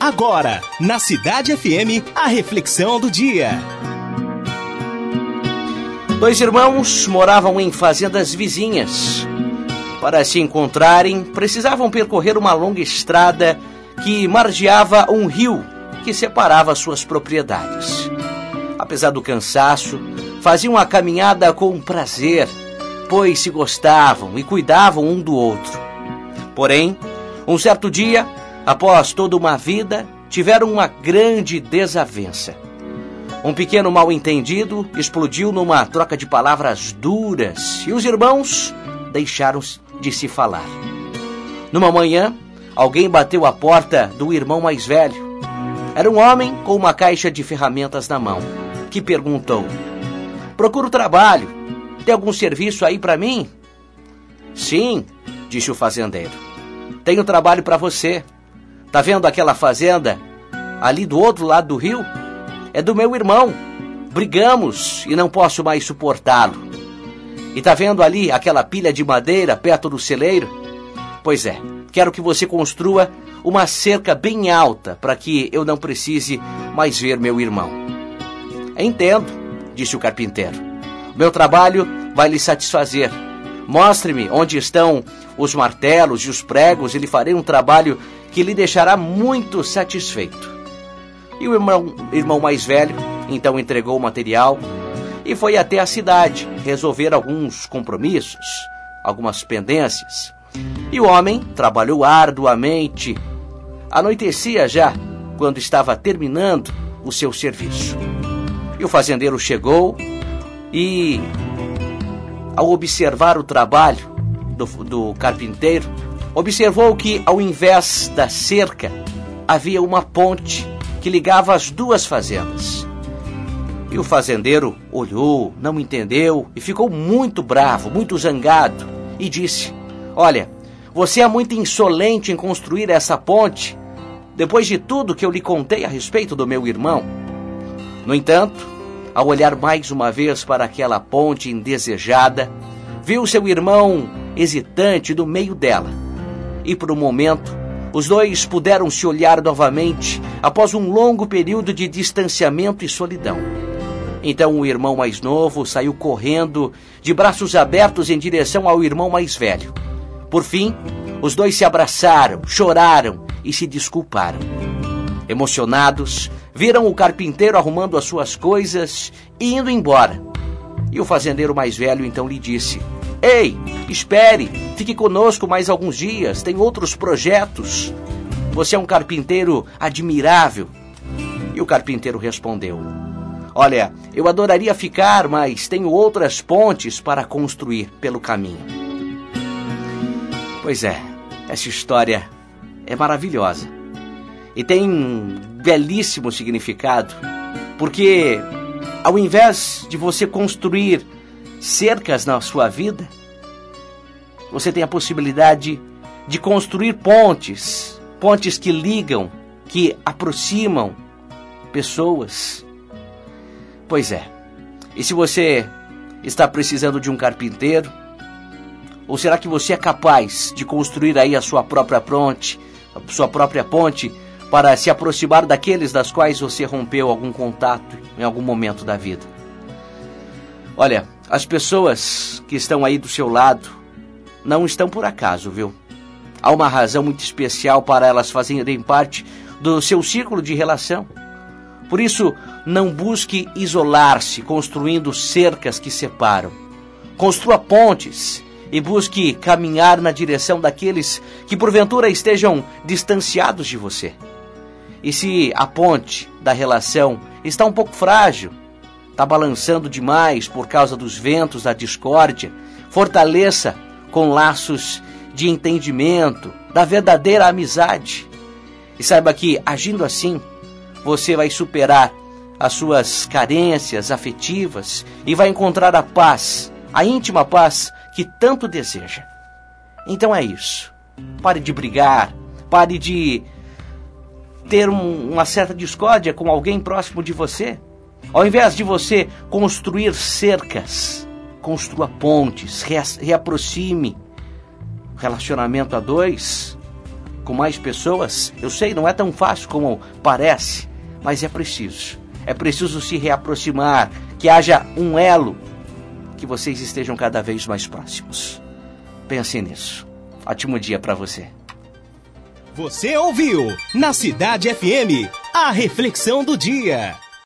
Agora, na Cidade FM, a reflexão do dia. Dois irmãos moravam em fazendas vizinhas. Para se encontrarem, precisavam percorrer uma longa estrada que margeava um rio que separava suas propriedades. Apesar do cansaço, faziam a caminhada com prazer, pois se gostavam e cuidavam um do outro. Porém, um certo dia, após toda uma vida, tiveram uma grande desavença. Um pequeno mal-entendido explodiu numa troca de palavras duras e os irmãos deixaram de se falar. Numa manhã, alguém bateu a porta do irmão mais velho. Era um homem com uma caixa de ferramentas na mão, que perguntou: Procuro trabalho. Tem algum serviço aí para mim? Sim, disse o fazendeiro. Tenho trabalho para você. Tá vendo aquela fazenda ali do outro lado do rio? É do meu irmão. Brigamos e não posso mais suportá-lo. E tá vendo ali aquela pilha de madeira perto do celeiro? Pois é, quero que você construa uma cerca bem alta para que eu não precise mais ver meu irmão. Entendo, disse o carpinteiro. Meu trabalho vai lhe satisfazer. Mostre-me onde estão os martelos e os pregos e lhe farei um trabalho que lhe deixará muito satisfeito. E o irmão, irmão mais velho então entregou o material e foi até a cidade resolver alguns compromissos, algumas pendências. E o homem trabalhou arduamente. Anoitecia já quando estava terminando o seu serviço. E o fazendeiro chegou e, ao observar o trabalho do, do carpinteiro, observou que, ao invés da cerca, havia uma ponte que ligava as duas fazendas. E o fazendeiro olhou, não entendeu e ficou muito bravo, muito zangado e disse: Olha, você é muito insolente em construir essa ponte depois de tudo que eu lhe contei a respeito do meu irmão. No entanto, ao olhar mais uma vez para aquela ponte indesejada, viu seu irmão hesitante no meio dela. E por um momento, os dois puderam se olhar novamente após um longo período de distanciamento e solidão. Então o irmão mais novo saiu correndo, de braços abertos em direção ao irmão mais velho. Por fim, os dois se abraçaram, choraram e se desculparam. Emocionados, viram o carpinteiro arrumando as suas coisas e indo embora. E o fazendeiro mais velho então lhe disse: Ei, espere, fique conosco mais alguns dias, tem outros projetos. Você é um carpinteiro admirável. E o carpinteiro respondeu: Olha, eu adoraria ficar, mas tenho outras pontes para construir pelo caminho. Pois é, essa história é maravilhosa e tem um belíssimo significado, porque ao invés de você construir cercas na sua vida, você tem a possibilidade de construir pontes, pontes que ligam, que aproximam pessoas Pois é. E se você está precisando de um carpinteiro? Ou será que você é capaz de construir aí a sua própria ponte, a sua própria ponte para se aproximar daqueles das quais você rompeu algum contato em algum momento da vida? Olha, as pessoas que estão aí do seu lado não estão por acaso, viu? Há uma razão muito especial para elas fazerem parte do seu círculo de relação. Por isso, não busque isolar-se construindo cercas que separam. Construa pontes e busque caminhar na direção daqueles que porventura estejam distanciados de você. E se a ponte da relação está um pouco frágil, está balançando demais por causa dos ventos da discórdia, fortaleça com laços de entendimento, da verdadeira amizade. E saiba que, agindo assim, você vai superar as suas carências afetivas e vai encontrar a paz, a íntima paz que tanto deseja. Então é isso. Pare de brigar, pare de ter um, uma certa discórdia com alguém próximo de você. Ao invés de você construir cercas, construa pontes, reaproxime. Relacionamento a dois com mais pessoas. Eu sei, não é tão fácil como parece, mas é preciso. É preciso se reaproximar, que haja um elo, que vocês estejam cada vez mais próximos. Pense nisso. Ótimo dia para você. Você ouviu na Cidade FM a reflexão do dia.